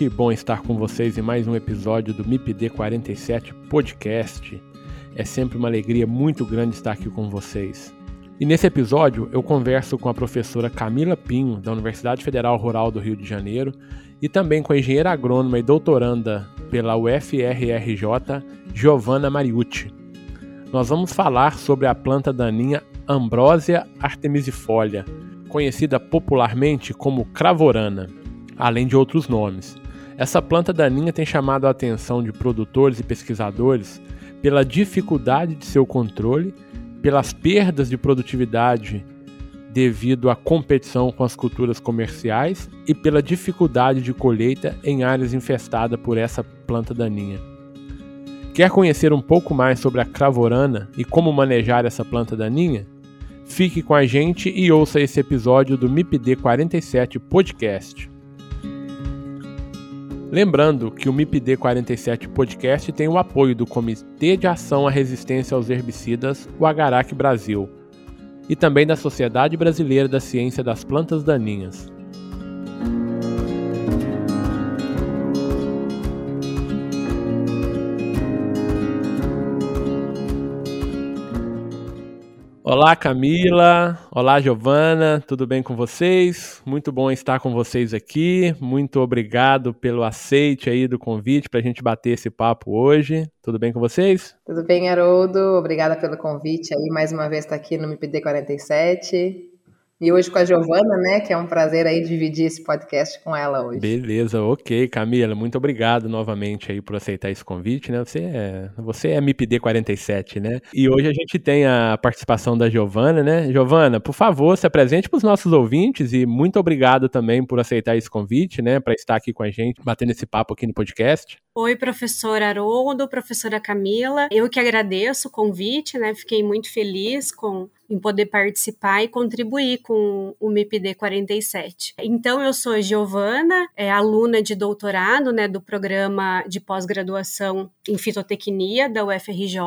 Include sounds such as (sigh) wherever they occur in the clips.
Que bom estar com vocês em mais um episódio do MIPD 47 Podcast. É sempre uma alegria muito grande estar aqui com vocês. E nesse episódio eu converso com a professora Camila Pinho, da Universidade Federal Rural do Rio de Janeiro, e também com a engenheira agrônoma e doutoranda pela UFRRJ, Giovanna Mariucci. Nós vamos falar sobre a planta daninha Ambrosia artemisifolia, conhecida popularmente como cravorana, além de outros nomes. Essa planta daninha tem chamado a atenção de produtores e pesquisadores pela dificuldade de seu controle, pelas perdas de produtividade devido à competição com as culturas comerciais e pela dificuldade de colheita em áreas infestadas por essa planta daninha. Quer conhecer um pouco mais sobre a cravorana e como manejar essa planta daninha? Fique com a gente e ouça esse episódio do MIPD 47 Podcast. Lembrando que o MIPD 47 Podcast tem o apoio do Comitê de Ação à Resistência aos Herbicidas, o Agarac Brasil, e também da Sociedade Brasileira da Ciência das Plantas Daninhas. Olá Camila, olá Giovana, tudo bem com vocês? Muito bom estar com vocês aqui. Muito obrigado pelo aceite aí do convite para a gente bater esse papo hoje. Tudo bem com vocês? Tudo bem, Haroldo. Obrigada pelo convite aí. Mais uma vez estar aqui no MPD 47. E hoje com a Giovana, né? Que é um prazer aí dividir esse podcast com ela hoje. Beleza, ok, Camila. Muito obrigado novamente aí por aceitar esse convite, né? Você é, você é MPD 47, né? E hoje a gente tem a participação da Giovana, né? Giovana, por favor, se apresente para os nossos ouvintes e muito obrigado também por aceitar esse convite, né? Para estar aqui com a gente, batendo esse papo aqui no podcast. Oi, professor Haroldo, professora Camila. Eu que agradeço o convite, né? Fiquei muito feliz com em poder participar e contribuir com o MIPD 47. Então, eu sou Giovana, é, aluna de doutorado né, do programa de pós-graduação em fitotecnia da UFRJ,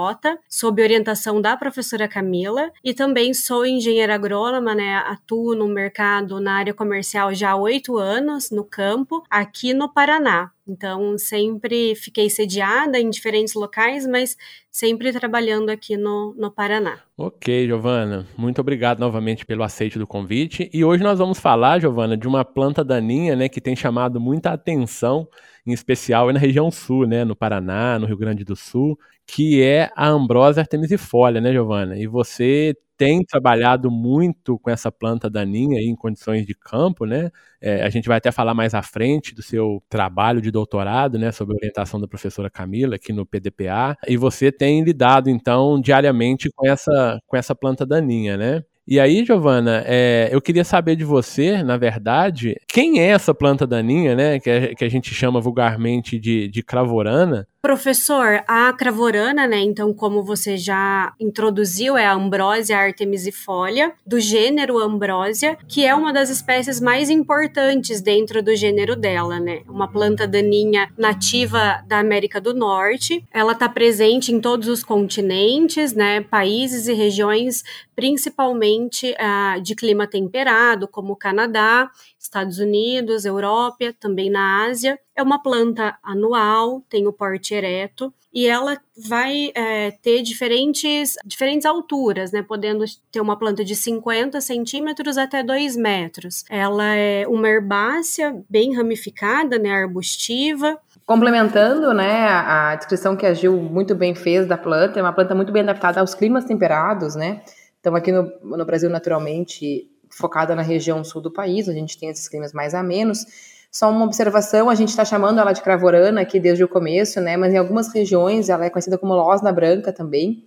sob orientação da professora Camila, e também sou engenheira agrônoma, né, atuo no mercado na área comercial já há oito anos, no campo, aqui no Paraná. Então, sempre fiquei sediada em diferentes locais, mas sempre trabalhando aqui no, no Paraná. Ok, Giovana. Muito obrigado novamente pelo aceite do convite. E hoje nós vamos falar, Giovana, de uma planta daninha né, que tem chamado muita atenção, em especial na região sul, né, no Paraná, no Rio Grande do Sul, que é a Ambrosia artemisifolia, né, Giovana? E você tem trabalhado muito com essa planta daninha em condições de campo, né? É, a gente vai até falar mais à frente do seu trabalho de doutorado, né, sob a orientação da professora Camila aqui no PDPA. E você tem lidado então diariamente com essa com essa planta daninha, né? E aí, Giovana, é, eu queria saber de você, na verdade, quem é essa planta daninha, né? Que a, que a gente chama vulgarmente de, de cravorana, Professor, a cravorana, né, então como você já introduziu, é a Ambrosia artemisifolia, do gênero Ambrosia, que é uma das espécies mais importantes dentro do gênero dela, né? Uma planta daninha nativa da América do Norte. Ela está presente em todos os continentes, né, países e regiões principalmente uh, de clima temperado, como o Canadá, Estados Unidos, Europa, também na Ásia. É uma planta anual, tem o porte ereto e ela vai é, ter diferentes, diferentes alturas, né? Podendo ter uma planta de 50 centímetros até 2 metros. Ela é uma herbácea bem ramificada, né? Arbustiva. Complementando, né, a descrição que a Gil muito bem fez da planta, é uma planta muito bem adaptada aos climas temperados, né? Então, aqui no, no Brasil, naturalmente, focada na região sul do país, onde a gente tem esses climas mais amenos. Só uma observação, a gente está chamando ela de cravorana aqui desde o começo, né? Mas em algumas regiões ela é conhecida como losna branca também.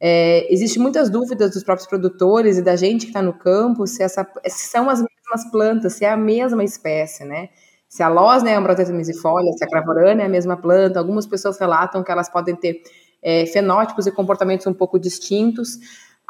É, Existem muitas dúvidas dos próprios produtores e da gente que está no campo se, essa, se são as mesmas plantas, se é a mesma espécie, né? Se a losna é a Ambrosia misifolia, se a cravorana é a mesma planta. Algumas pessoas relatam que elas podem ter é, fenótipos e comportamentos um pouco distintos.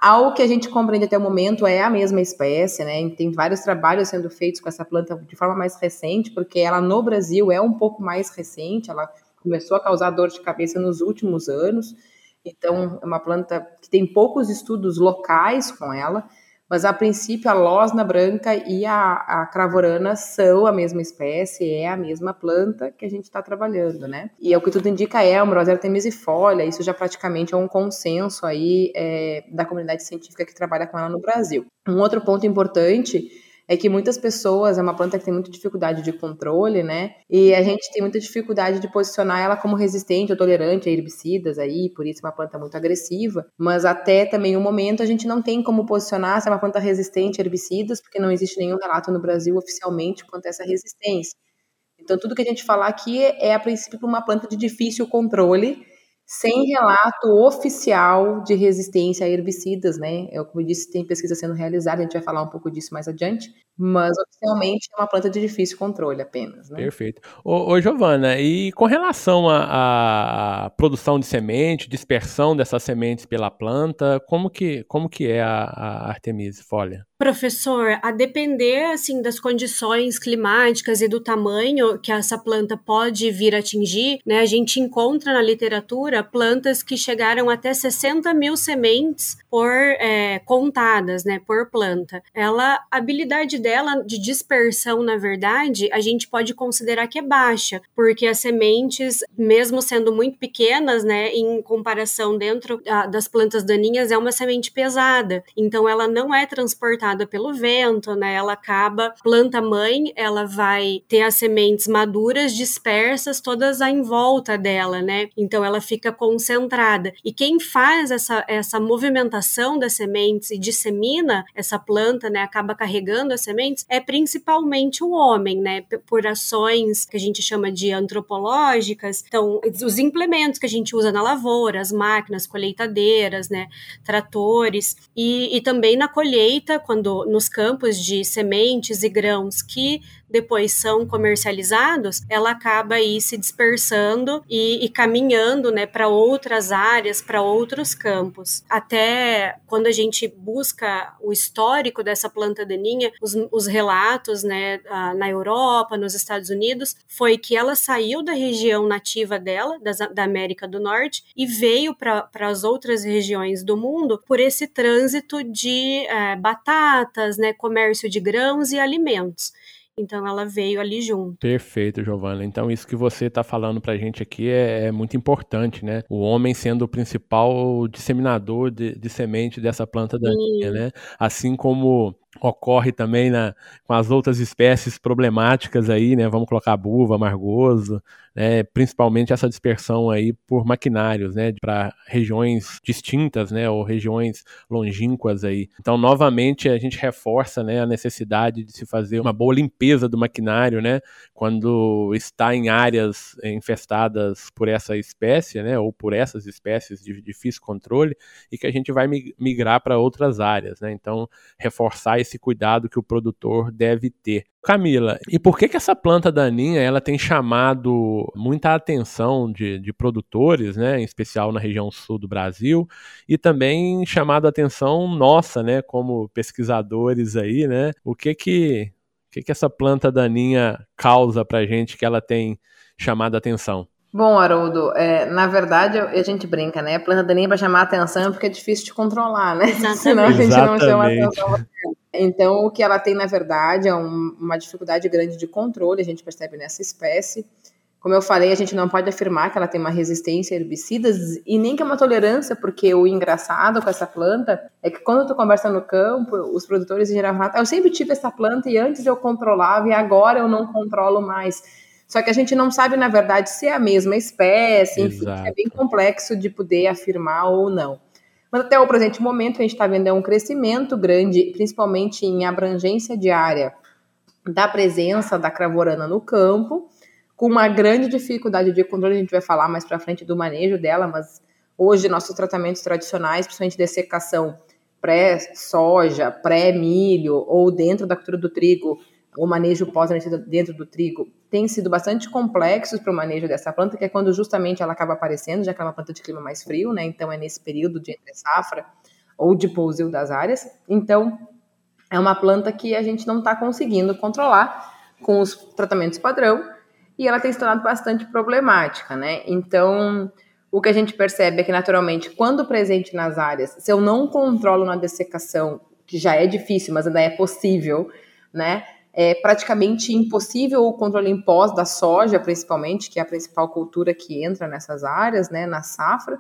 Ao que a gente compreende até o momento é a mesma espécie, né? Tem vários trabalhos sendo feitos com essa planta de forma mais recente, porque ela no Brasil é um pouco mais recente, ela começou a causar dor de cabeça nos últimos anos. Então, é uma planta que tem poucos estudos locais com ela, mas a princípio a losna branca e a, a cravorana são a mesma espécie, é a mesma planta que a gente está trabalhando, né? E é o que tudo indica é a Ambrosia artemisifolia, isso já praticamente é um consenso aí é, da comunidade científica que trabalha com ela no Brasil. Um outro ponto importante é que muitas pessoas, é uma planta que tem muita dificuldade de controle, né? E a gente tem muita dificuldade de posicionar ela como resistente ou tolerante a herbicidas aí, por isso é uma planta muito agressiva. Mas até também o momento a gente não tem como posicionar se é uma planta resistente a herbicidas, porque não existe nenhum relato no Brasil oficialmente quanto a essa resistência. Então, tudo que a gente falar aqui é, a princípio, uma planta de difícil controle, sem relato oficial de resistência a herbicidas, né? Eu, como eu disse, tem pesquisa sendo realizada, a gente vai falar um pouco disso mais adiante, mas oficialmente é uma planta de difícil controle apenas, né? Perfeito. Ô, ô Giovana, e com relação à produção de semente, dispersão dessas sementes pela planta, como que, como que é a, a Artemisia folia? Professor, a depender assim das condições climáticas e do tamanho que essa planta pode vir a atingir, né, a gente encontra na literatura plantas que chegaram até 60 mil sementes por é, contadas, né, por planta. Ela, a habilidade dela de dispersão, na verdade, a gente pode considerar que é baixa, porque as sementes, mesmo sendo muito pequenas, né, em comparação dentro a, das plantas daninhas, é uma semente pesada. Então, ela não é transportada pelo vento, né? Ela acaba, planta mãe, ela vai ter as sementes maduras dispersas todas em volta dela, né? Então ela fica concentrada. E quem faz essa, essa movimentação das sementes e dissemina essa planta, né? Acaba carregando as sementes, é principalmente o homem, né? Por ações que a gente chama de antropológicas. Então, os implementos que a gente usa na lavoura, as máquinas colheitadeiras, né? Tratores. E, e também na colheita, quando quando nos campos de sementes e grãos que depois são comercializados, ela acaba aí se dispersando e, e caminhando né, para outras áreas, para outros campos. Até quando a gente busca o histórico dessa planta daninha, os, os relatos né, na Europa, nos Estados Unidos, foi que ela saiu da região nativa dela, das, da América do Norte, e veio para as outras regiões do mundo por esse trânsito de é, batatas, né, comércio de grãos e alimentos. Então ela veio ali junto. Perfeito, Giovana. Então isso que você está falando para a gente aqui é, é, muito importante, né? O homem sendo o principal disseminador de, de semente dessa planta daninha, né? Assim como ocorre também na, com as outras espécies problemáticas aí, né? Vamos colocar buva, margoso, né? Principalmente essa dispersão aí por maquinários, né? Para regiões distintas, né? Ou regiões longínquas aí. Então, novamente, a gente reforça, né? A necessidade de se fazer uma boa limpeza do maquinário, né? Quando está em áreas infestadas por essa espécie, né? Ou por essas espécies de difícil controle e que a gente vai migrar para outras áreas, né? Então, reforçar esse cuidado que o produtor deve ter. Camila, e por que que essa planta daninha ela tem chamado muita atenção de, de produtores, né, em especial na região sul do Brasil, e também chamado a atenção nossa, né, como pesquisadores aí, né? O que que, que, que essa planta daninha causa para gente que ela tem chamado a atenção? Bom, Haroldo, é, na verdade a gente brinca, né? A planta daninha para chamar a atenção porque é difícil de controlar, né? Exatamente. (laughs) Senão a gente não chama atenção. Então, o que ela tem, na verdade, é um, uma dificuldade grande de controle, a gente percebe nessa espécie. Como eu falei, a gente não pode afirmar que ela tem uma resistência a herbicidas e nem que é uma tolerância, porque o engraçado com essa planta é que quando tu conversa no campo, os produtores em geral falam, eu sempre tive essa planta e antes eu controlava e agora eu não controlo mais. Só que a gente não sabe, na verdade, se é a mesma espécie, enfim, é bem complexo de poder afirmar ou não. Mas até o presente momento, a gente está vendo um crescimento grande, principalmente em abrangência diária da presença da cravorana no campo, com uma grande dificuldade de controle. A gente vai falar mais para frente do manejo dela, mas hoje nossos tratamentos tradicionais, principalmente de secação pré-soja, pré-milho ou dentro da cultura do trigo, o manejo pós dentro do trigo tem sido bastante complexos para o manejo dessa planta, que é quando justamente ela acaba aparecendo, já que é uma planta de clima mais frio, né? Então é nesse período de entre safra ou de pousio das áreas. Então é uma planta que a gente não está conseguindo controlar com os tratamentos padrão e ela tem se tornado bastante problemática, né? Então o que a gente percebe é que naturalmente, quando presente nas áreas, se eu não controlo na dessecação, que já é difícil, mas ainda é possível, né? É praticamente impossível o controle em pós da soja, principalmente, que é a principal cultura que entra nessas áreas, né, na safra.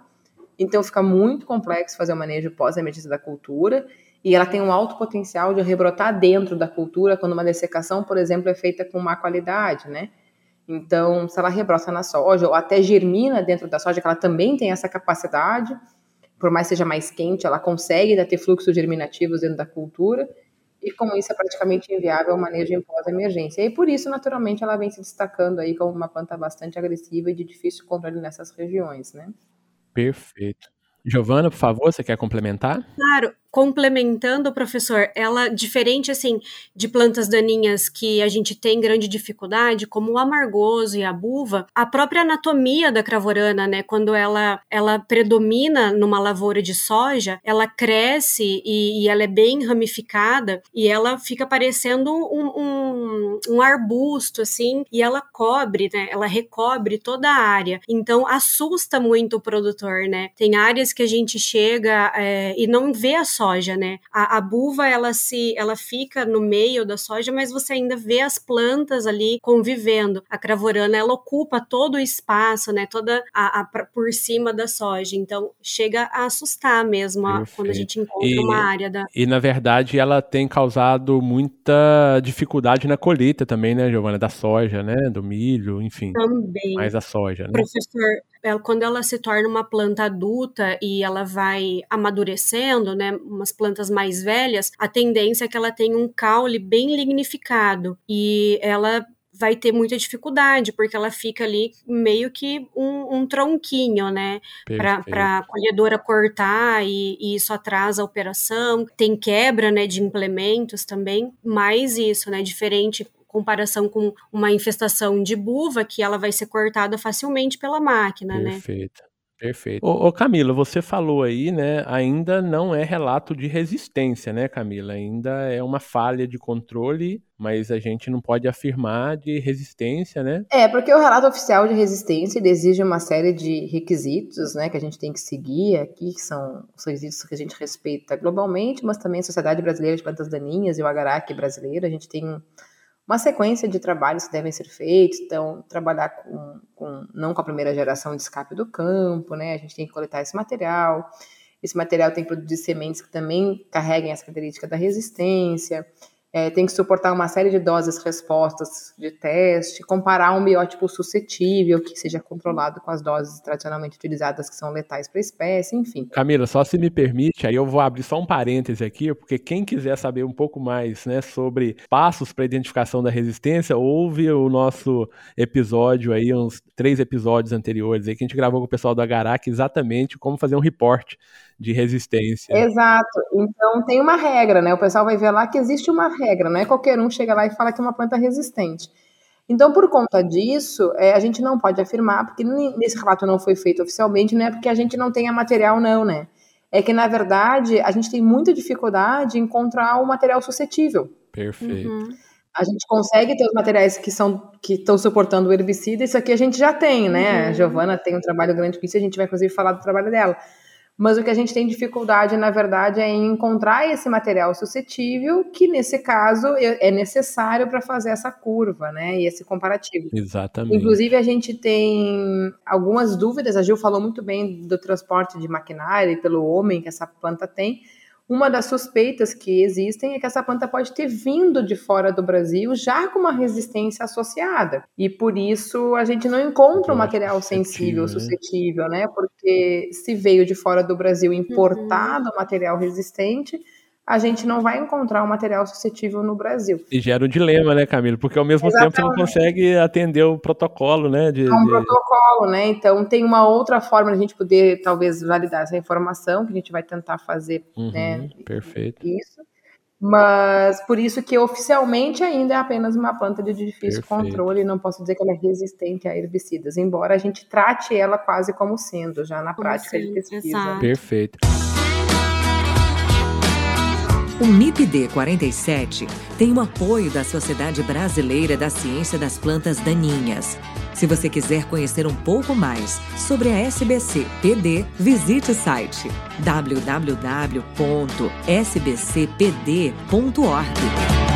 Então fica muito complexo fazer o manejo pós-emergência da cultura e ela tem um alto potencial de rebrotar dentro da cultura quando uma dessecação, por exemplo, é feita com má qualidade, né? Então, se ela rebrota na soja ou até germina dentro da soja, que ela também tem essa capacidade, por mais que seja mais quente, ela consegue ter fluxos germinativos dentro da cultura e como isso é praticamente inviável o manejo em pós-emergência. E por isso, naturalmente, ela vem se destacando aí como uma planta bastante agressiva e de difícil controle nessas regiões, né? Perfeito. Giovana, por favor, você quer complementar? Claro, complementando, professor, ela, diferente assim de plantas daninhas que a gente tem grande dificuldade, como o amargoso e a buva, a própria anatomia da cravorana, né, quando ela, ela predomina numa lavoura de soja, ela cresce e, e ela é bem ramificada e ela fica parecendo um, um, um, arbusto, assim, e ela cobre, né, ela recobre toda a área. Então, assusta muito o produtor, né. Tem áreas que a gente chega é, e não vê a soja, né? A, a buva ela se ela fica no meio da soja, mas você ainda vê as plantas ali convivendo. A cravorana ela ocupa todo o espaço, né? Toda a, a por cima da soja. Então chega a assustar mesmo a, quando a gente encontra e, uma área da. E na verdade ela tem causado muita dificuldade na colheita também, né, Giovana? Da soja, né? Do milho, enfim. Também. Mais a soja, né? Professor, ela, quando ela se torna uma planta adulta e ela vai amadurecendo, né, umas plantas mais velhas, a tendência é que ela tenha um caule bem lignificado e ela vai ter muita dificuldade, porque ela fica ali meio que um, um tronquinho, né? Para a colhedora cortar e, e, isso atrasa a operação. Tem quebra né, de implementos também, mais isso, né? Diferente comparação com uma infestação de buva, que ela vai ser cortada facilmente pela máquina, Perfeito. né? Perfeito. Perfeito. Ô, ô, Camila, você falou aí, né? Ainda não é relato de resistência, né, Camila? Ainda é uma falha de controle, mas a gente não pode afirmar de resistência, né? É, porque o relato oficial de resistência exige uma série de requisitos, né, que a gente tem que seguir aqui, que são os requisitos que a gente respeita globalmente, mas também a Sociedade Brasileira de Plantas Daninhas e o Agarac brasileiro. A gente tem uma sequência de trabalhos que devem ser feitos, então trabalhar com, com, não com a primeira geração de escape do campo, né? A gente tem que coletar esse material. Esse material tem que produzir sementes que também carreguem essa característica da resistência é, tem que suportar uma série de doses respostas de teste, comparar um biótipo suscetível que seja controlado com as doses tradicionalmente utilizadas que são letais para a espécie, enfim. Camila, só se me permite, aí eu vou abrir só um parêntese aqui, porque quem quiser saber um pouco mais né, sobre passos para identificação da resistência, ouve o nosso episódio aí, uns três episódios anteriores aí, que a gente gravou com o pessoal da Garac exatamente como fazer um report de resistência. Exato. Então tem uma regra, né? O pessoal vai ver lá que existe uma regra, não é qualquer um chega lá e fala que é uma planta resistente. Então, por conta disso, é, a gente não pode afirmar, porque nesse relato não foi feito oficialmente, não é porque a gente não tenha material, não, né? É que, na verdade, a gente tem muita dificuldade em encontrar o um material suscetível. Perfeito. Uhum. A gente consegue ter os materiais que são que estão suportando o herbicida, isso aqui a gente já tem, né? Uhum. A Giovana tem um trabalho grande com isso, a gente vai inclusive falar do trabalho dela. Mas o que a gente tem dificuldade, na verdade, é em encontrar esse material suscetível, que nesse caso é necessário para fazer essa curva, né? E esse comparativo. Exatamente. Inclusive, a gente tem algumas dúvidas. A Gil falou muito bem do transporte de maquinário e pelo homem que essa planta tem. Uma das suspeitas que existem é que essa planta pode ter vindo de fora do Brasil já com uma resistência associada. E por isso a gente não encontra um material sensível, suscetível, né? Porque se veio de fora do Brasil importado uhum. material resistente, a gente não vai encontrar um material suscetível no Brasil. E gera um dilema, né, Camilo? Porque ao mesmo Exatamente. tempo você não consegue atender o protocolo, né? De, é um de... protocolo, né? Então tem uma outra forma de a gente poder talvez validar essa informação, que a gente vai tentar fazer, uhum, né? Perfeito. Isso. Mas por isso que oficialmente ainda é apenas uma planta de difícil Perfeito. controle, não posso dizer que ela é resistente a herbicidas, embora a gente trate ela quase como sendo, já na prática assim? de pesquisa. Exato. Perfeito. O MIPD 47 tem o apoio da Sociedade Brasileira da Ciência das Plantas Daninhas. Se você quiser conhecer um pouco mais sobre a SBC PD, visite o site www.sbcpd.org.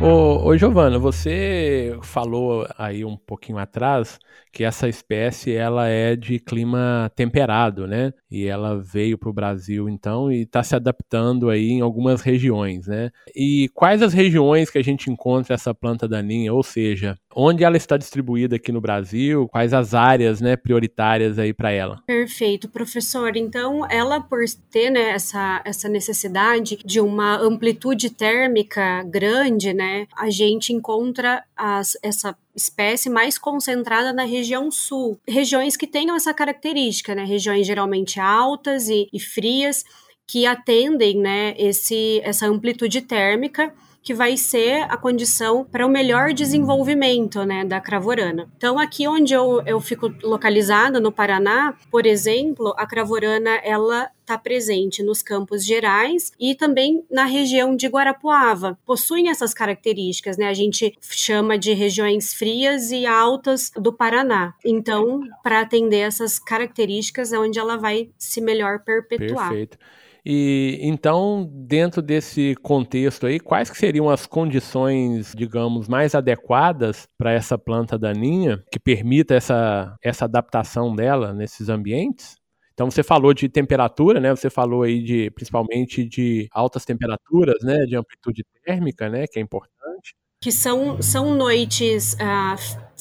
Ô, ô Giovana, você falou aí um pouquinho atrás que essa espécie ela é de clima temperado, né? E ela veio para o Brasil então e está se adaptando aí em algumas regiões, né? E quais as regiões que a gente encontra essa planta daninha? Ou seja, onde ela está distribuída aqui no Brasil? Quais as áreas, né, prioritárias aí para ela? Perfeito, professor. Então, ela por ter né, essa, essa necessidade de uma amplitude térmica grande, né? Né, a gente encontra as, essa espécie mais concentrada na região sul. Regiões que tenham essa característica, né, regiões geralmente altas e, e frias, que atendem né, esse, essa amplitude térmica que vai ser a condição para o melhor desenvolvimento né, da cravorana. Então, aqui onde eu, eu fico localizada, no Paraná, por exemplo, a cravorana ela está presente nos Campos Gerais e também na região de Guarapuava. Possuem essas características, né? A gente chama de regiões frias e altas do Paraná. Então, para atender essas características, é onde ela vai se melhor perpetuar. Perfeito. E então, dentro desse contexto aí, quais que seriam as condições, digamos, mais adequadas para essa planta daninha que permita essa, essa adaptação dela nesses ambientes? Então você falou de temperatura, né? Você falou aí de principalmente de altas temperaturas, né? De amplitude térmica, né? Que é importante. Que são, são noites ah,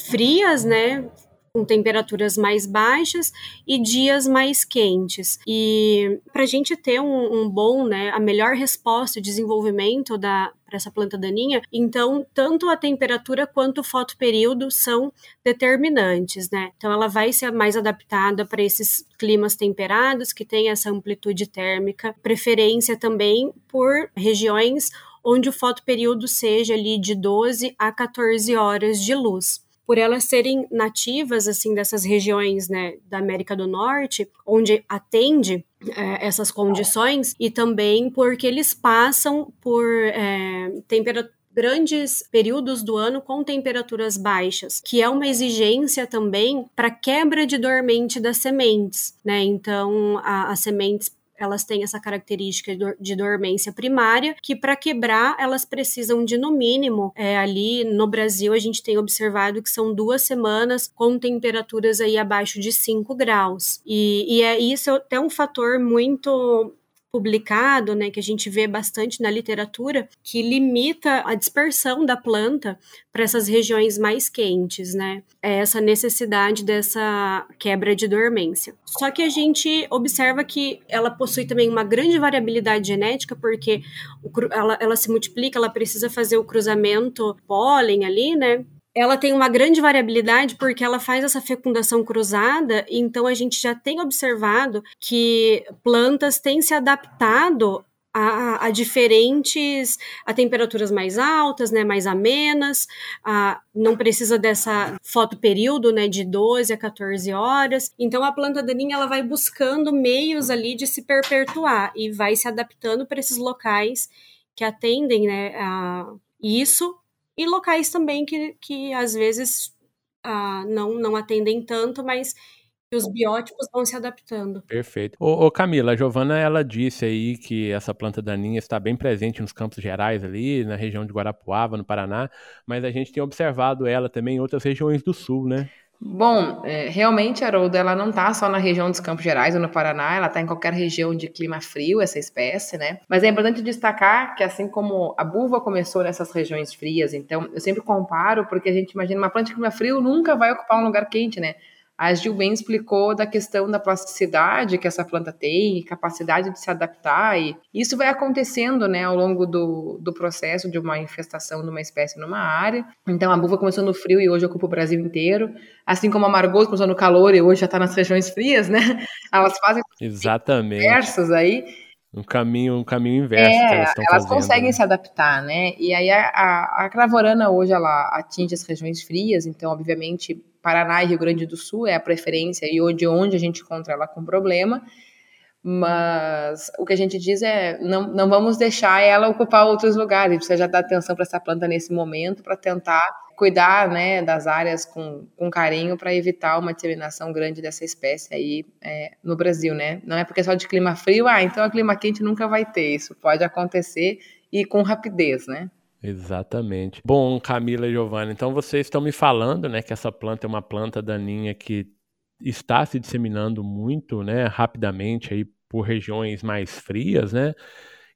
frias, né? Com temperaturas mais baixas e dias mais quentes. E para a gente ter um, um, bom, né, a melhor resposta e desenvolvimento da para essa planta daninha, então tanto a temperatura quanto o fotoperíodo são determinantes, né? Então ela vai ser mais adaptada para esses climas temperados que tem essa amplitude térmica, preferência também por regiões onde o fotoperíodo seja ali de 12 a 14 horas de luz por elas serem nativas assim dessas regiões né, da América do Norte, onde atende é, essas condições, e também porque eles passam por é, temperatura grandes períodos do ano com temperaturas baixas, que é uma exigência também para quebra de dormente das sementes, né? Então, as sementes elas têm essa característica de dormência primária, que para quebrar elas precisam de no mínimo, é, ali no Brasil a gente tem observado que são duas semanas com temperaturas aí abaixo de 5 graus. E, e é isso até um fator muito publicado, né, que a gente vê bastante na literatura, que limita a dispersão da planta para essas regiões mais quentes, né? É essa necessidade dessa quebra de dormência. Só que a gente observa que ela possui também uma grande variabilidade genética, porque ela, ela se multiplica, ela precisa fazer o cruzamento pólen ali, né? Ela tem uma grande variabilidade porque ela faz essa fecundação cruzada, então a gente já tem observado que plantas têm se adaptado a, a, diferentes, a temperaturas mais altas, né, mais amenas, a, não precisa dessa fotoperíodo, né, de 12 a 14 horas. Então a planta daninha ela vai buscando meios ali de se perpetuar e vai se adaptando para esses locais que atendem, né, a isso e locais também que, que às vezes não, não atendem tanto, mas os biótipos vão se adaptando. Perfeito. Ô, ô, Camila, a Giovana, ela disse aí que essa planta daninha está bem presente nos Campos Gerais ali, na região de Guarapuava, no Paraná, mas a gente tem observado ela também em outras regiões do sul, né? Bom, é, realmente, Haroldo, ela não está só na região dos Campos Gerais ou no Paraná, ela está em qualquer região de clima frio, essa espécie, né? Mas é importante destacar que, assim como a buva começou nessas regiões frias, então eu sempre comparo, porque a gente imagina uma planta de clima frio nunca vai ocupar um lugar quente, né? A Gil bem explicou da questão da plasticidade que essa planta tem, capacidade de se adaptar, e isso vai acontecendo né, ao longo do, do processo de uma infestação de uma espécie numa área. Então, a buva começou no frio e hoje ocupa o Brasil inteiro, assim como a margosa começou no calor e hoje já está nas (laughs) regiões frias, né? Elas fazem Exatamente. diversos aí. Um caminho, um caminho inverso é, que elas estão Elas fazendo, conseguem né? se adaptar, né? E aí a, a, a cravorana hoje ela atinge as regiões frias, então obviamente Paraná e Rio Grande do Sul é a preferência e onde, onde a gente encontra ela com problema. Mas o que a gente diz é não, não vamos deixar ela ocupar outros lugares. A gente precisa já dar atenção para essa planta nesse momento para tentar cuidar né, das áreas com, com carinho para evitar uma disseminação grande dessa espécie aí é, no Brasil, né? Não é porque é só de clima frio, ah, então a clima quente nunca vai ter. Isso pode acontecer e com rapidez, né? Exatamente. Bom, Camila e Giovanna, então vocês estão me falando, né, que essa planta é uma planta daninha que está se disseminando muito, né, rapidamente aí por regiões mais frias, né?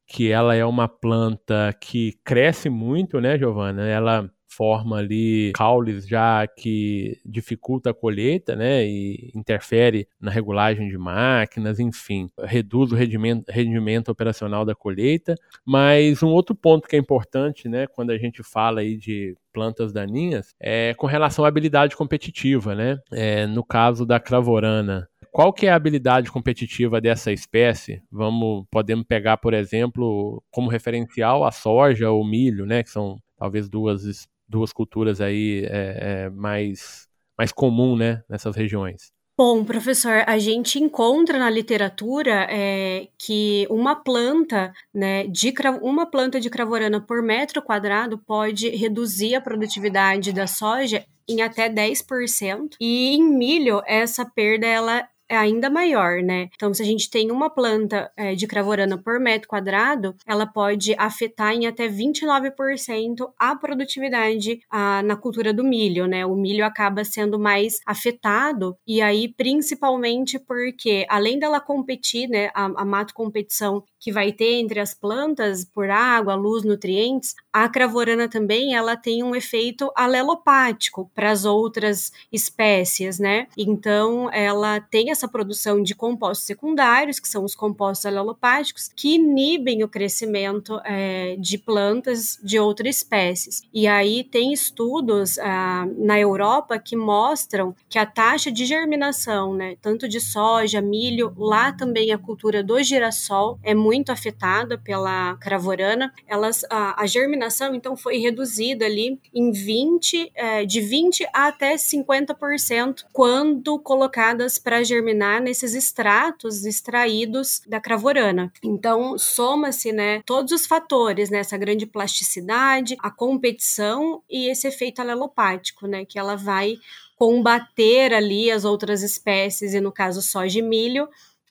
Que ela é uma planta que cresce muito, né, Giovanna? Ela forma ali caules já que dificulta a colheita, né, e interfere na regulagem de máquinas, enfim, reduz o rendimento, rendimento operacional da colheita. Mas um outro ponto que é importante, né, quando a gente fala aí de plantas daninhas, é com relação à habilidade competitiva, né? É, no caso da cravorana, qual que é a habilidade competitiva dessa espécie? Vamos, podemos pegar, por exemplo, como referencial a soja ou milho, né, que são talvez duas duas culturas aí é, é, mais, mais comum né, nessas regiões? Bom, professor, a gente encontra na literatura é, que uma planta, né, de uma planta de cravorana por metro quadrado pode reduzir a produtividade da soja em até 10%. E em milho, essa perda ela é ainda maior, né? Então, se a gente tem uma planta é, de cravorana por metro quadrado, ela pode afetar em até 29% a produtividade a, na cultura do milho, né? O milho acaba sendo mais afetado, e aí, principalmente porque, além dela competir, né, a, a mato competição que vai ter entre as plantas por água, luz, nutrientes, a cravorana também ela tem um efeito alelopático para as outras espécies, né? Então, ela tem essa essa produção de compostos secundários, que são os compostos alelopáticos, que inibem o crescimento é, de plantas de outras espécies. E aí tem estudos ah, na Europa que mostram que a taxa de germinação, né, tanto de soja, milho, lá também a cultura do girassol é muito afetada pela cravorana. Elas, a, a germinação então foi reduzida ali em 20, é, de 20 a até 50% quando colocadas para germinação germinar nesses extratos extraídos da cravorana. Então, soma-se, né, todos os fatores, né, essa grande plasticidade, a competição e esse efeito alelopático, né, que ela vai combater ali as outras espécies, e no caso soja e milho,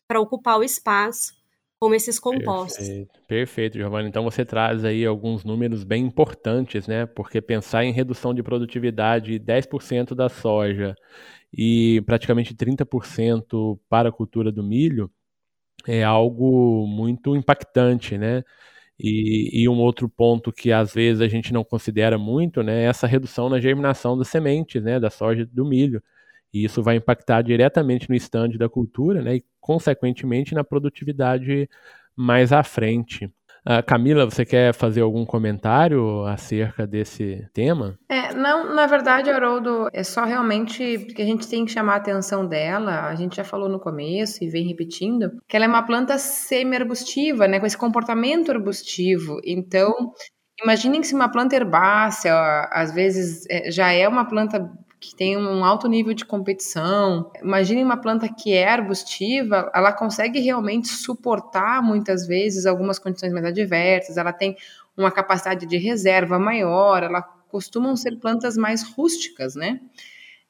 para ocupar o espaço como esses compostos. Perfeito, perfeito, Giovanna. Então você traz aí alguns números bem importantes, né? Porque pensar em redução de produtividade 10% da soja e praticamente 30% para a cultura do milho, é algo muito impactante, né? E, e, um outro ponto que às vezes a gente não considera muito, né, é essa redução na germinação das sementes, né, da soja e do milho. E isso vai impactar diretamente no estande da cultura, né, e consequentemente na produtividade mais à frente. Uh, Camila, você quer fazer algum comentário acerca desse tema? É, não, na verdade, Haroldo, é só realmente que a gente tem que chamar a atenção dela. A gente já falou no começo e vem repetindo que ela é uma planta semi-arbustiva, né, com esse comportamento arbustivo. Então, imaginem que se uma planta herbácea, às vezes é, já é uma planta que tem um alto nível de competição. Imagine uma planta que é arbustiva, ela consegue realmente suportar muitas vezes algumas condições mais adversas, ela tem uma capacidade de reserva maior, ela costumam ser plantas mais rústicas, né?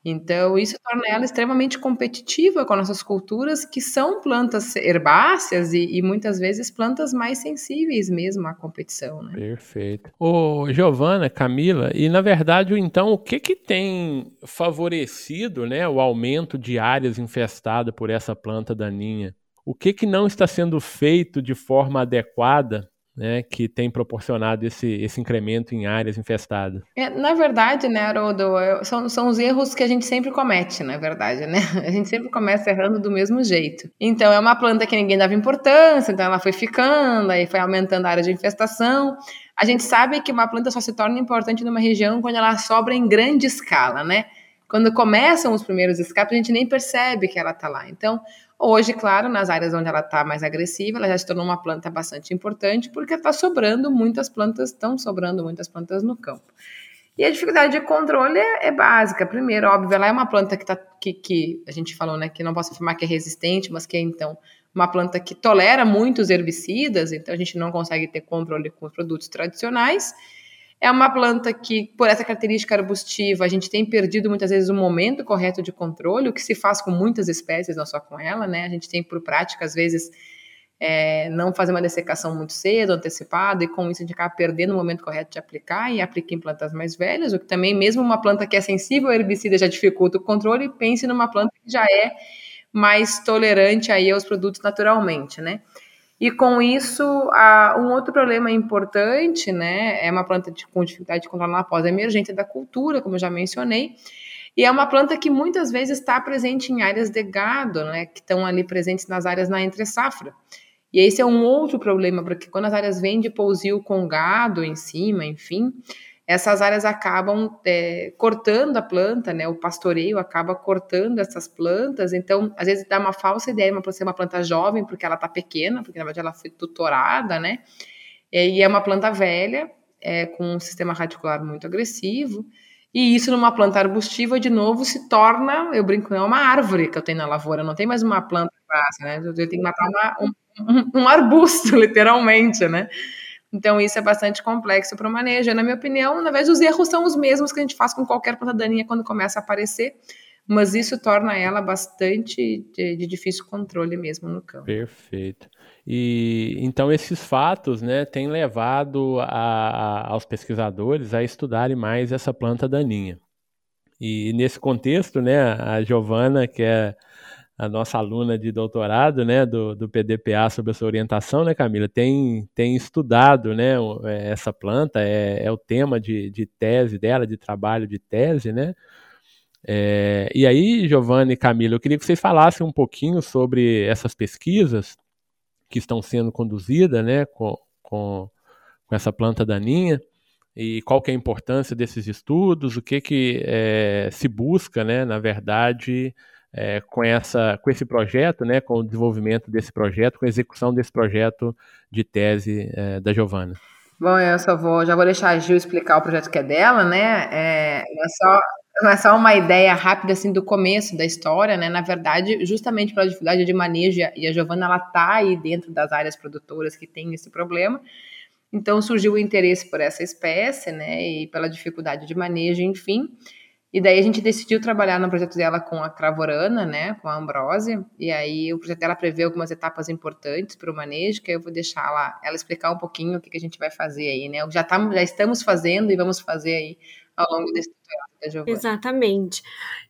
Então, isso torna ela extremamente competitiva com nossas culturas, que são plantas herbáceas e, e muitas vezes plantas mais sensíveis mesmo à competição. Né? Perfeito. Ô, Giovana, Camila, e na verdade, então, o que, que tem favorecido né, o aumento de áreas infestadas por essa planta daninha? O que, que não está sendo feito de forma adequada né, que tem proporcionado esse, esse incremento em áreas infestadas? É, na verdade, né, Haroldo, são, são os erros que a gente sempre comete, na verdade, né? (laughs) A gente sempre começa errando do mesmo jeito. Então, é uma planta que ninguém dava importância, então ela foi ficando, aí foi aumentando a área de infestação. A gente sabe que uma planta só se torna importante numa região quando ela sobra em grande escala, né? Quando começam os primeiros escapes, a gente nem percebe que ela está lá. Então, Hoje, claro, nas áreas onde ela está mais agressiva, ela já se tornou uma planta bastante importante, porque está sobrando muitas plantas, estão sobrando muitas plantas no campo. E a dificuldade de controle é, é básica. Primeiro, óbvio, ela é uma planta que, tá, que, que a gente falou, né, que não posso afirmar que é resistente, mas que é, então, uma planta que tolera muitos herbicidas, então a gente não consegue ter controle com os produtos tradicionais. É uma planta que, por essa característica arbustiva, a gente tem perdido muitas vezes o momento correto de controle, o que se faz com muitas espécies, não só com ela, né? A gente tem por prática, às vezes, é, não fazer uma dessecação muito cedo, antecipada, e com isso a gente acaba perdendo o momento correto de aplicar e aplica em plantas mais velhas, o que também, mesmo uma planta que é sensível ao herbicida já dificulta o controle, pense numa planta que já é mais tolerante aí aos produtos naturalmente, né? E com isso, a, um outro problema importante, né, é uma planta de, com dificuldade de controlar após a emergência da cultura, como eu já mencionei, e é uma planta que muitas vezes está presente em áreas de gado, né, que estão ali presentes nas áreas na entre-safra. E esse é um outro problema, porque quando as áreas vêm de pousio com gado em cima, enfim, essas áreas acabam é, cortando a planta, né? O pastoreio acaba cortando essas plantas, então às vezes dá uma falsa ideia para ser uma planta jovem porque ela está pequena, porque na verdade ela foi tutorada, né? E é uma planta velha, é, com um sistema radicular muito agressivo. E isso numa planta arbustiva, de novo, se torna, eu brinco, é uma árvore que eu tenho na lavoura, não tem mais uma planta né? Eu tenho que matar uma, um, um, um arbusto, (laughs) literalmente, né? Então, isso é bastante complexo para o manejo. Na minha opinião, na verdade, os erros são os mesmos que a gente faz com qualquer planta daninha quando começa a aparecer, mas isso torna ela bastante de, de difícil controle mesmo no campo. Perfeito. E então esses fatos, né, têm levado a, a, aos pesquisadores a estudarem mais essa planta daninha. E nesse contexto, né, a Giovana, que é a nossa aluna de doutorado, né, do, do PDPA sobre a sua orientação, né, Camila, tem, tem estudado, né, é, essa planta, é, é o tema de, de tese dela, de trabalho de tese, né, é, e aí, Giovanni e Camila, eu queria que vocês falassem um pouquinho sobre essas pesquisas que estão sendo conduzidas, né, com, com, com essa planta daninha, e qual que é a importância desses estudos, o que que é, se busca, né, na verdade, é, com, essa, com esse projeto, né, com o desenvolvimento desse projeto, com a execução desse projeto de tese é, da Giovana? Bom, eu só vou, já vou deixar a Gil explicar o projeto que é dela, né? É, é só, não é só uma ideia rápida assim do começo da história, né? Na verdade, justamente pela dificuldade de manejo e a Giovana ela tá aí dentro das áreas produtoras que tem esse problema. Então surgiu o interesse por essa espécie, né? E pela dificuldade de manejo, enfim. E daí a gente decidiu trabalhar no projeto dela com a Cravorana, né, com a Ambrósia, e aí o projeto dela prevê algumas etapas importantes para o manejo, que eu vou deixar lá, ela explicar um pouquinho o que, que a gente vai fazer aí, né, já, tá, já estamos fazendo e vamos fazer aí ao longo desse tutorial. Exatamente.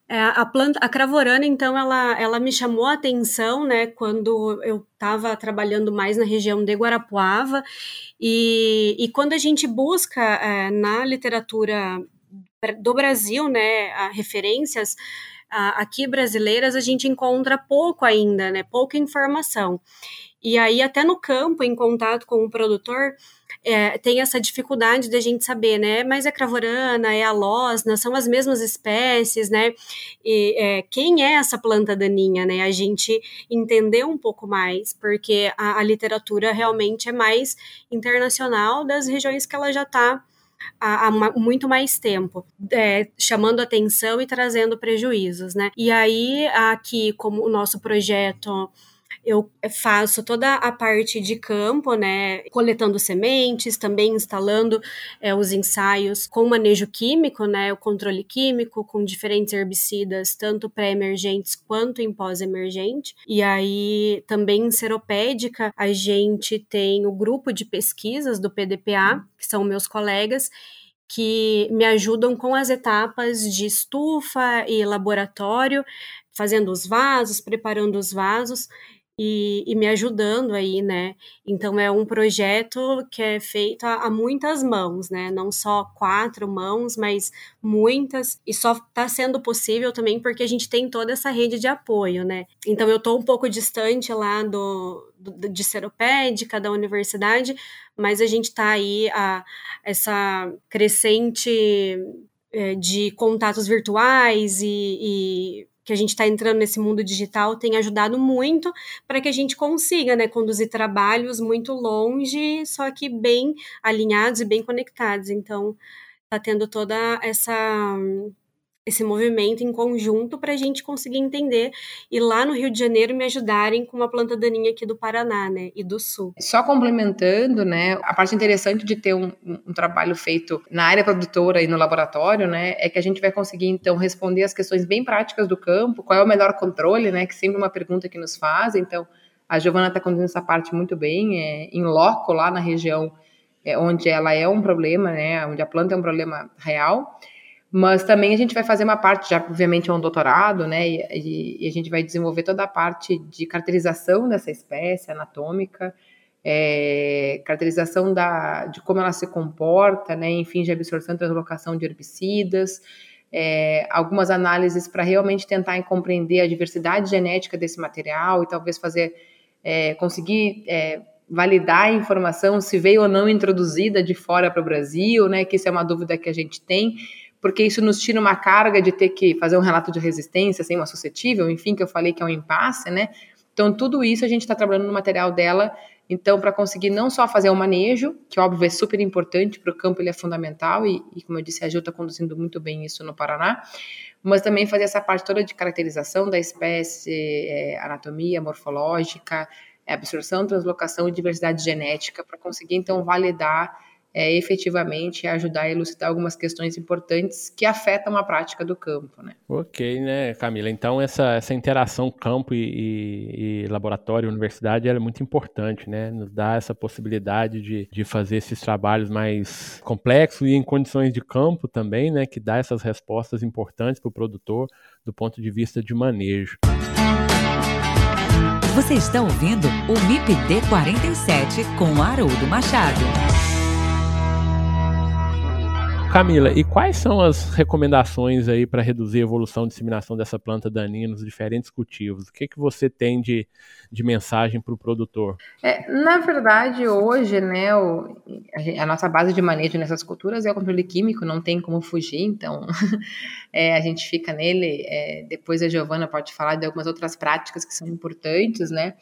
É, a planta, a cravorana, então, ela, ela me chamou a atenção, né, quando eu estava trabalhando mais na região de Guarapuava, e, e quando a gente busca é, na literatura do Brasil, né, referências, aqui brasileiras a gente encontra pouco ainda, né? Pouca informação. E aí, até no campo, em contato com o produtor, é, tem essa dificuldade da gente saber, né? Mas é cravorana, é a losna, são as mesmas espécies, né? E, é, quem é essa planta daninha, né? A gente entender um pouco mais, porque a, a literatura realmente é mais internacional das regiões que ela já está há, há, muito mais tempo, é, chamando atenção e trazendo prejuízos, né? E aí, aqui, como o nosso projeto eu faço toda a parte de campo, né, coletando sementes, também instalando é, os ensaios com manejo químico, né, o controle químico com diferentes herbicidas, tanto pré-emergentes quanto em pós-emergente. E aí também em seropédica a gente tem o grupo de pesquisas do PDPA, que são meus colegas, que me ajudam com as etapas de estufa e laboratório, fazendo os vasos, preparando os vasos e, e, me ajudando aí, né? Então é um projeto que é feito a, a, muitas mãos, né? Não só quatro mãos, mas muitas, e só está sendo possível também porque a gente tem toda essa rede de apoio, né? Então eu estou um pouco distante lá do, do de Seropédica, da universidade, mas a gente está aí a essa crescente é, de contatos virtuais e, e que a gente está entrando nesse mundo digital tem ajudado muito para que a gente consiga né, conduzir trabalhos muito longe, só que bem alinhados e bem conectados. Então, está tendo toda essa esse movimento em conjunto para a gente conseguir entender e lá no Rio de Janeiro me ajudarem com uma planta daninha aqui do Paraná, né, e do Sul. Só complementando, né, a parte interessante de ter um, um, trabalho feito na área produtora e no laboratório, né, é que a gente vai conseguir então responder as questões bem práticas do campo, qual é o melhor controle, né, que sempre é uma pergunta que nos fazem. Então, a Giovana está conduzindo essa parte muito bem, é, em loco lá na região é, onde ela é um problema, né, onde a planta é um problema real. Mas também a gente vai fazer uma parte, já obviamente é um doutorado, né? E, e, a gente vai desenvolver toda a parte de caracterização dessa espécie anatômica, é, caracterização da, de como ela se comporta, né? Enfim, de absorção e translocação de herbicidas, é, algumas análises para realmente tentar compreender a diversidade genética desse material e talvez fazer, é, conseguir é, validar a informação se veio ou não introduzida de fora para o Brasil, né? Que isso é uma dúvida que a gente tem porque isso nos tira uma carga de ter que fazer um relato de resistência sem uma suscetível, enfim, que eu falei que é um impasse, né? Então, tudo isso a gente está trabalhando no material dela, então, para conseguir não só fazer o manejo, que óbvio é super importante para o campo, ele é fundamental, e, e como eu disse, a Gil está conduzindo muito bem isso no Paraná, mas também fazer essa parte toda de caracterização da espécie, é, anatomia morfológica, absorção, translocação e diversidade genética, para conseguir, então, validar é, efetivamente ajudar a elucidar algumas questões importantes que afetam a prática do campo. Né? Ok, né, Camila? Então essa, essa interação campo e, e, e laboratório, universidade, é muito importante, né? Nos dá essa possibilidade de, de fazer esses trabalhos mais complexos e em condições de campo também, né? Que dá essas respostas importantes para o produtor do ponto de vista de manejo. Você está ouvindo o MIPD 47 com Haroldo Machado. Camila, e quais são as recomendações aí para reduzir a evolução e disseminação dessa planta daninha nos diferentes cultivos? O que, que você tem de, de mensagem para o produtor? É, na verdade, hoje, né, o, a, nossa base de manejo nessas culturas é o controle químico, não tem como fugir, então (laughs) é, a gente fica nele. É, depois a Giovana pode falar de algumas outras práticas que são importantes, né?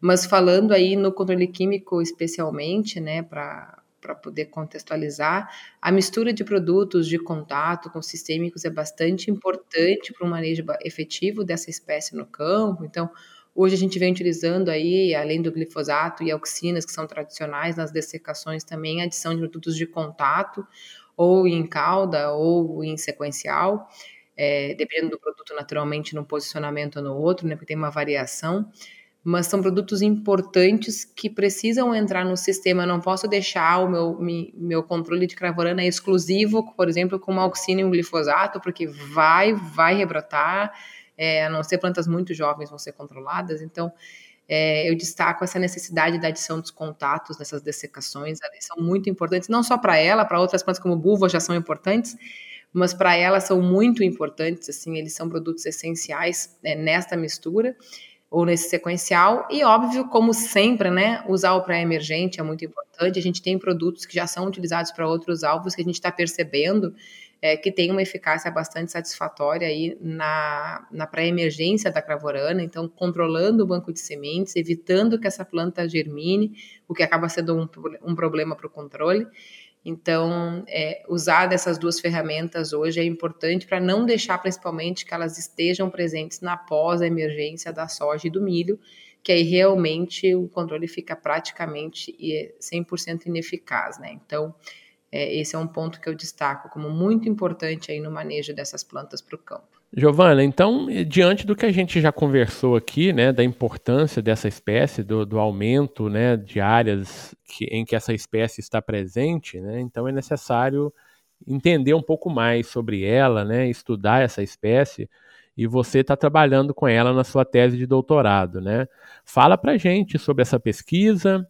Mas falando aí no controle químico especialmente, né, para para poder contextualizar, a mistura de produtos de contato com sistêmicos é bastante importante para o manejo efetivo dessa espécie no campo. Então, hoje a gente vem utilizando aí, além do glifosato e auxinas, que são tradicionais nas dessecações, também a adição de produtos de contato, ou em cauda, ou em sequencial, é, dependendo do produto, naturalmente, no posicionamento ou no outro, né, porque tem uma variação mas são produtos importantes que precisam entrar no sistema. Eu não posso deixar o meu, meu controle de cravorana exclusivo, por exemplo, com uma auxina e um glifosato, porque vai, vai rebrotar, é, a não ser plantas muito jovens vão ser controladas. Então, é, eu destaco essa necessidade da adição dos contatos nessas dessecações, elas são muito importantes, não só para ela, para outras plantas como buva já são importantes, mas para ela são muito importantes, assim, eles são produtos essenciais é, nesta mistura ou nesse sequencial. E óbvio, como sempre, né, usar o pré-emergente é muito importante. A gente tem produtos que já são utilizados para outros alvos que a gente está percebendo é, que tem uma eficácia bastante satisfatória aí na, na pré-emergência da cravorana, então controlando o banco de sementes, evitando que essa planta germine, o que acaba sendo um, um problema para o controle. Então, é, usar dessas duas ferramentas hoje é importante para não deixar, principalmente, que elas estejam presentes na pós-emergência da soja e do milho, que aí realmente o controle fica praticamente 100% ineficaz, né? Então, é, esse é um ponto que eu destaco como muito importante aí no manejo dessas plantas para o campo. Giovana, então, diante do que a gente já conversou aqui, né, da importância dessa espécie, do, do aumento né, de áreas que, em que essa espécie está presente, né, então é necessário entender um pouco mais sobre ela, né, estudar essa espécie, e você está trabalhando com ela na sua tese de doutorado. Né? Fala para gente sobre essa pesquisa,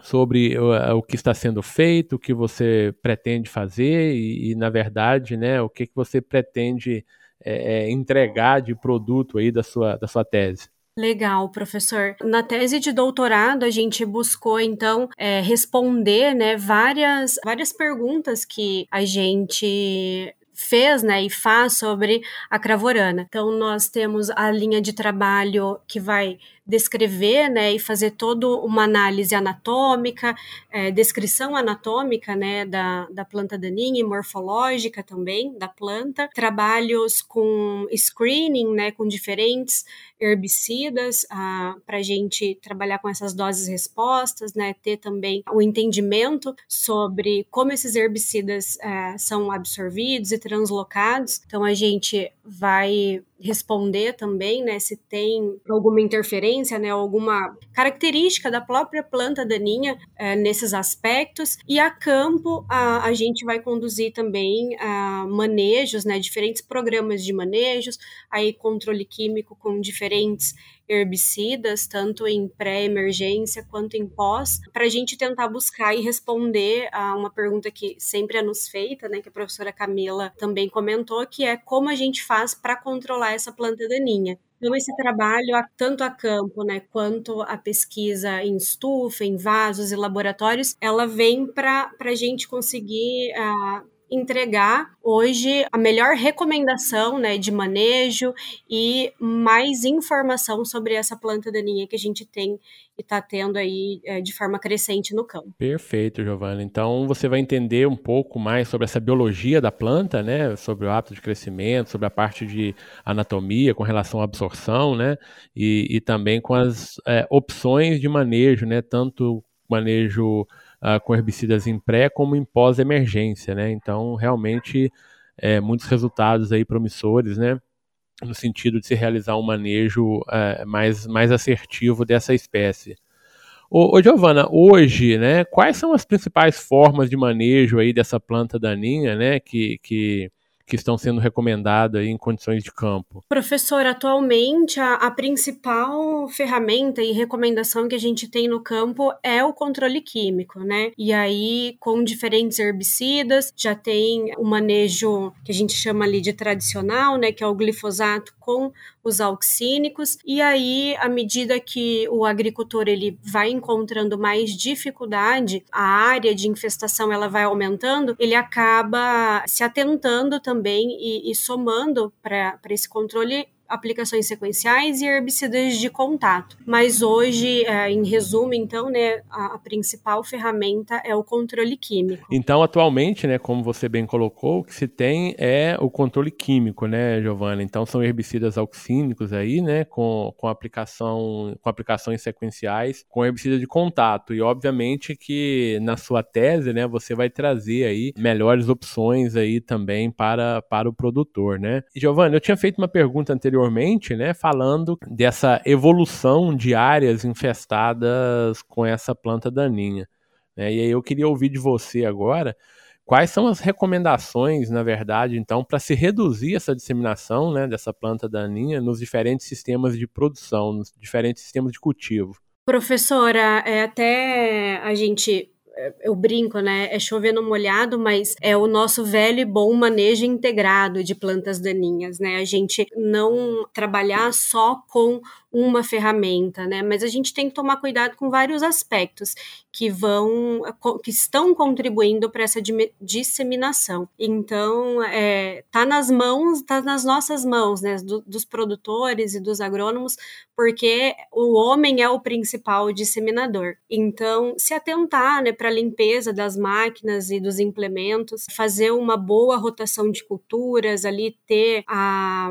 sobre o, o, que está sendo feito, o que você pretende fazer e, e na verdade, né, o que, que você pretende é, é, entregar de produto aí da sua, da sua tese? Legal, professor. Na tese de doutorado, a gente buscou, então, é, responder né, várias, várias perguntas que a gente fez né, e faz sobre a cravorana. Então, nós temos a linha de trabalho que vai descrever né, e fazer toda uma análise anatômica, é, descrição anatômica né, da, da planta daninha e morfológica também da planta, trabalhos com screening, né, com diferentes herbicidas ah, para a gente trabalhar com essas doses respostas, né, ter também o entendimento sobre como esses herbicidas eh, são absorvidos e translocados. Então a gente vai responder também, né, se tem alguma interferência, né, alguma característica da própria planta daninha é, nesses aspectos. E a campo a, a gente vai conduzir também a, manejos, né, diferentes programas de manejos, aí controle químico com diferentes herbicidas, tanto em pré-emergência quanto em pós, para a gente tentar buscar e responder a uma pergunta que sempre é nos feita, né, que a professora Camila também comentou, que é como a gente faz para controlar essa planta daninha. Então, esse trabalho, tanto a campo, né, quanto a pesquisa em estufa, em vasos e laboratórios, ela vem para a gente conseguir uh, entregar hoje a melhor recomendação né, de manejo e mais informação sobre essa planta daninha que a gente tem e está tendo aí é, de forma crescente no campo. Perfeito, Giovana. Então você vai entender um pouco mais sobre essa biologia da planta, né? Sobre o hábito de crescimento, sobre a parte de anatomia com relação à absorção, né? E, e também com as é, opções de manejo, né? Tanto manejo uh, com herbicidas em pré como em pós-emergência, né? Então, realmente, é, muitos resultados aí promissores, né? No sentido de se realizar um manejo uh, mais, mais assertivo dessa espécie. Ô, Giovana, hoje, né, quais são as principais formas de manejo aí dessa planta daninha, né, que, que que estão sendo recomendadas em condições de campo? Professor, atualmente a, a, principal ferramenta e recomendação que a gente tem no campo é o controle químico, né? E aí, com diferentes herbicidas, já tem o manejo que a gente chama ali de tradicional, né? Que é o glifosato com os auxínicos. E aí, à medida que o agricultor ele vai encontrando mais dificuldade, a área de infestação ela vai aumentando, ele acaba se atentando também e, e somando para esse controle aplicações sequenciais e herbicidas de contato. Mas hoje, é, em resumo, então, né, a, a, principal ferramenta é o controle químico. Então, atualmente, né, como você bem colocou, o que se tem é o controle químico, né, Giovana? Então, são herbicidas auxínicos aí, né, com, com aplicação, com aplicações sequenciais, com herbicida de contato. E, obviamente, que na sua tese, né, você vai trazer aí melhores opções aí também para, para o produtor, né? Giovana, eu tinha feito uma pergunta anterior anteriormente, né, falando dessa evolução de áreas infestadas com essa planta daninha. Né? E aí eu queria ouvir de você agora quais são as recomendações, na verdade, então, para se reduzir essa disseminação né, dessa planta daninha nos diferentes sistemas de produção, nos diferentes sistemas de cultivo. Professora, é, até a gente eu brinco, né? É chover no molhado, mas é o nosso velho e bom manejo integrado de plantas daninhas, né? A gente não trabalhar só com uma ferramenta, né? Mas a gente tem que tomar cuidado com vários aspectos que vão, que estão contribuindo para essa disseminação. Então, é, tá nas mãos, tá nas nossas mãos, né? Do, dos produtores e dos agrônomos, porque o homem é o principal disseminador. Então, se atentar, né, para a limpeza das máquinas e dos implementos, fazer uma boa rotação de culturas, ali ter a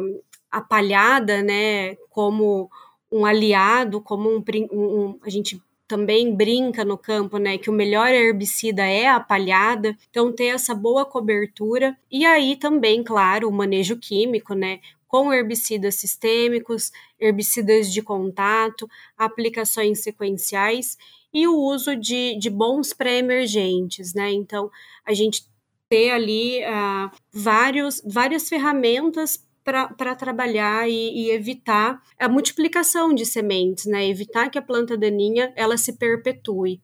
a palhada, né, como um aliado, como um, um, a gente também brinca no campo, né, que o melhor herbicida é a palhada, então ter essa boa cobertura. E aí também, claro, o manejo químico, né, com herbicidas sistêmicos, herbicidas de contato, aplicações sequenciais e o uso de, de bons pré-emergentes, né, então a gente ter ali uh, vários, várias ferramentas para trabalhar e, e, evitar a multiplicação de sementes, né? Evitar que a planta daninha ela se perpetue,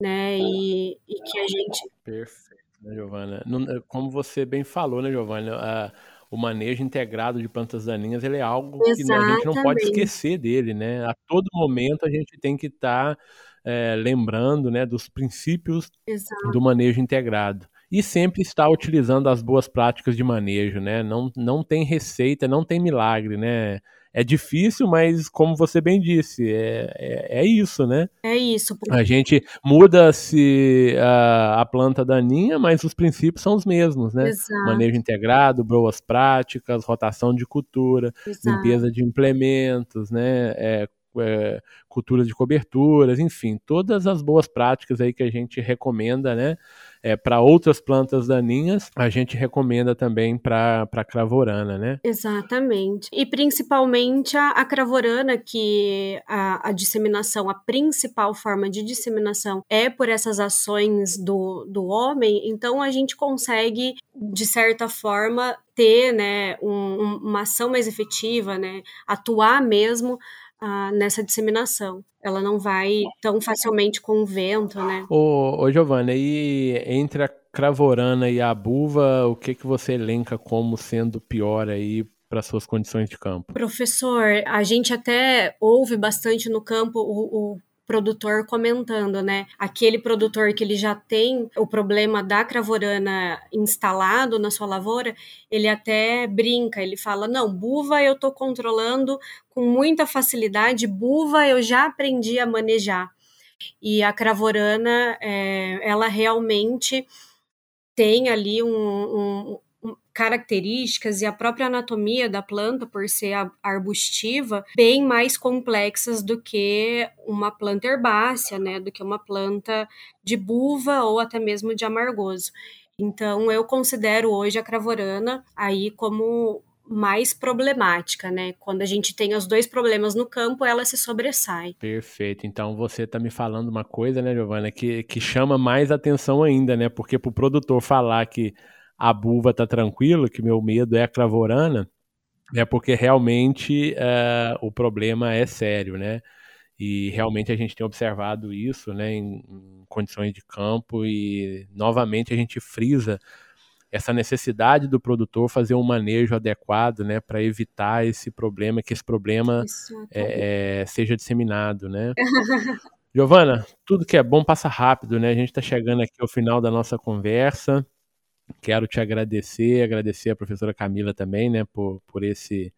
né? E, e que a gente. Perfeito, né, Giovana? Como você bem falou, né, Giovana? o manejo integrado de plantas daninhas ele é algo Exatamente. que a gente não pode esquecer dele, né? A todo momento a gente tem que estar tá, é, lembrando, né, dos princípios Exato. do manejo integrado e sempre está utilizando as boas práticas de manejo, né? Não, não tem receita, não tem milagre, né? É difícil, mas como você bem disse, é, é, é isso, né? É isso. A gente muda-se a, a, planta daninha, mas os princípios são os mesmos, né? Exato. Manejo integrado, boas práticas, rotação de cultura, Exato. limpeza de implementos, né? É, é, cultura de coberturas, enfim, todas as boas práticas aí que a gente recomenda, né? É, para outras plantas daninhas, a gente recomenda também para a cravorana, né? Exatamente. E principalmente a, a cravorana, que a, a, disseminação, a principal forma de disseminação é por essas ações do, do homem, então a gente consegue, de certa forma, ter né, um, uma ação mais efetiva, né? Atuar mesmo ah, nessa disseminação. Ela não vai tão facilmente com o vento, né? Ô, ô Giovana, e entre a cravorana e a buva, o que, que você elenca como sendo pior aí para suas condições de campo? Professor, a gente até ouve bastante no campo o, o produtor comentando, né? Aquele produtor que ele já tem o problema da cravorana instalado na sua lavoura, ele até brinca, ele fala: "Não, buva eu tô controlando com muita facilidade, buva eu já aprendi a manejar". E a cravorana, é, ela realmente tem ali um, um características e a própria anatomia da planta, por ser arbustiva, bem mais complexas do que uma planta herbácea, né, do que uma planta de buva ou até mesmo de amargoso. Então, eu considero hoje a cravorana aí como mais problemática, né? Quando a gente tem os dois problemas no campo, ela se sobressai. Perfeito. Então você está me falando uma coisa, né, Giovana, que, que chama mais atenção ainda, né? Porque para o produtor falar que a buva tá tranquilo, que meu medo é a cravorana, é porque realmente uh, o problema é sério, né? E realmente a gente tem observado isso, né, em, em condições de campo e novamente a gente frisa essa necessidade do produtor fazer um manejo adequado, né, para evitar esse problema, que esse problema é, é, seja disseminado, né? (laughs) Giovana, tudo que é bom passa rápido, né? A gente está chegando aqui ao final da nossa conversa. Quero te agradecer, agradecer a professora Camila também, né, por, por esse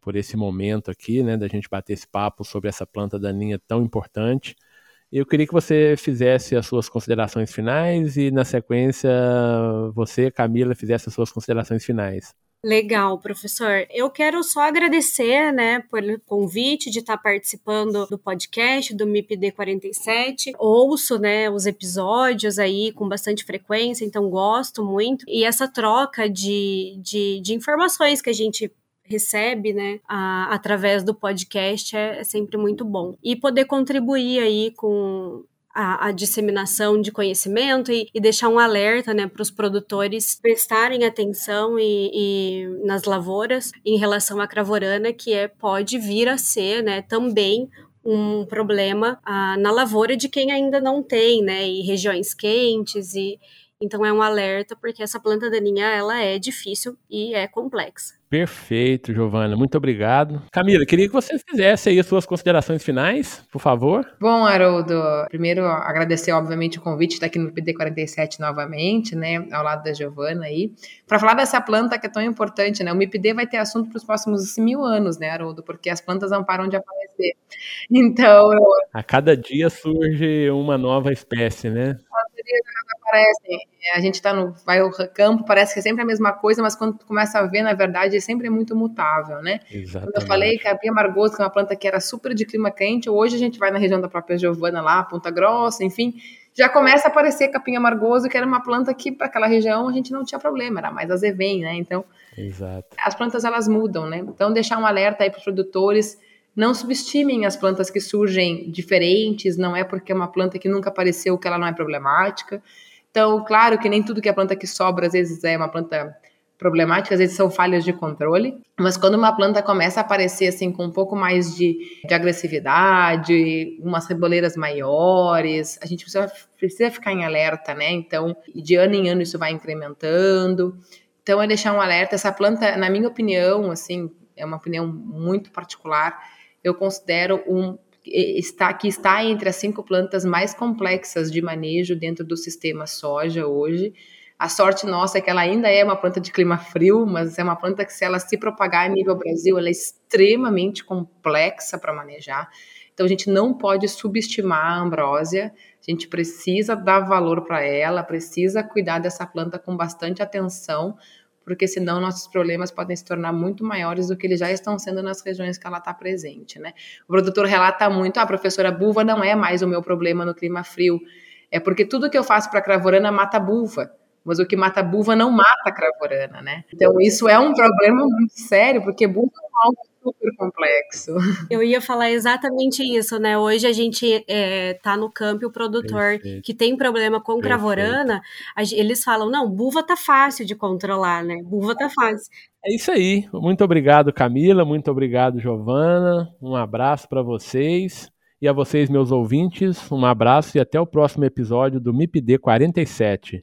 por esse momento aqui, né, da gente bater esse papo sobre essa planta daninha tão importante. Eu queria que você fizesse as suas considerações finais e, na sequência, você, Camila, fizesse as suas considerações finais. Legal, professor. Eu quero só agradecer, né, pelo convite de estar participando do podcast do MIPD 47. Ouço, né, os episódios aí com bastante frequência, então gosto muito. E essa troca de, de, de informações que a gente recebe, né, a, através do podcast é, é sempre muito bom. E poder contribuir aí com a, a, disseminação de conhecimento e, e deixar um alerta né, para os produtores prestarem atenção e, e, nas lavouras em relação à cravorana, que é, pode vir a ser né, também um problema ah, na lavoura de quem ainda não tem, né? E regiões quentes e então é um alerta porque essa planta daninha ela é difícil e é complexa. Perfeito, Giovana. Muito obrigado. Camila, queria que você fizesse aí as suas considerações finais, por favor. Bom, Haroldo, primeiro agradecer, obviamente, o convite de estar aqui no PD47 novamente, né, ao lado da Giovana aí, para falar dessa planta que é tão importante, né? O MIPD vai ter assunto para os próximos mil anos, né, Haroldo, porque as plantas não param de aparecer. (laughs) Então. A cada dia surge uma nova espécie, né? Aparecem. A gente tá no vai ao campo, parece que é sempre a mesma coisa, mas quando tu começa a ver, na verdade, sempre é muito mutável, né? Exatamente. Quando eu falei que a Margoso, que é uma planta que era super de clima quente, hoje a gente vai na região da própria Giovana lá, Ponta Grossa, enfim, já começa a aparecer capim amargoso, que era uma planta que para aquela região a gente não tinha problema, era mais azevém, né? Então, Exato. as plantas elas mudam, né? Então, deixar um alerta aí para os produtores, não subestimem as plantas que surgem diferentes, não é porque é uma planta que nunca apareceu que ela não é problemática. Então, claro que nem tudo que é planta que sobra, às vezes é uma planta problemática, às vezes são falhas de controle, mas quando uma planta começa a aparecer assim com um pouco mais de, de agressividade, umas reboleiras maiores, a gente precisa, precisa ficar em alerta, né? Então, de ano em ano isso vai incrementando. Então, é deixar um alerta. Essa planta, na minha opinião, assim, é uma opinião muito particular, eu considero um está que está entre as cinco plantas mais complexas de manejo dentro do sistema soja hoje. A sorte nossa é que ela ainda é uma planta de clima frio, mas é uma planta que se ela se propagar a nível Brasil, ela é extremamente complexa para manejar. Então a gente não pode subestimar a ambrósia. A gente precisa dar valor para ela, precisa cuidar dessa planta com bastante atenção, porque senão nossos problemas podem se tornar muito maiores do que eles já estão sendo nas regiões que ela está presente, né? O produtor relata muito, a ah, professora buva não é mais o meu problema no clima frio, é porque tudo que eu faço para a cravorana mata a buva, mas o que mata a buva não mata a cravorana, né? Então isso é um problema muito sério, porque buva é algo super complexo. Eu ia falar exatamente isso, né? Hoje a gente é, tá no campo e o produtor Perfeito. que tem problema com Perfeito. cravorana, eles falam, não, buva tá fácil de controlar, né? Buva tá fácil. É isso aí. Muito obrigado, Camila. Muito obrigado, Giovana. Um abraço para vocês. E a vocês, meus ouvintes, um abraço e até o próximo episódio do MIPD 47.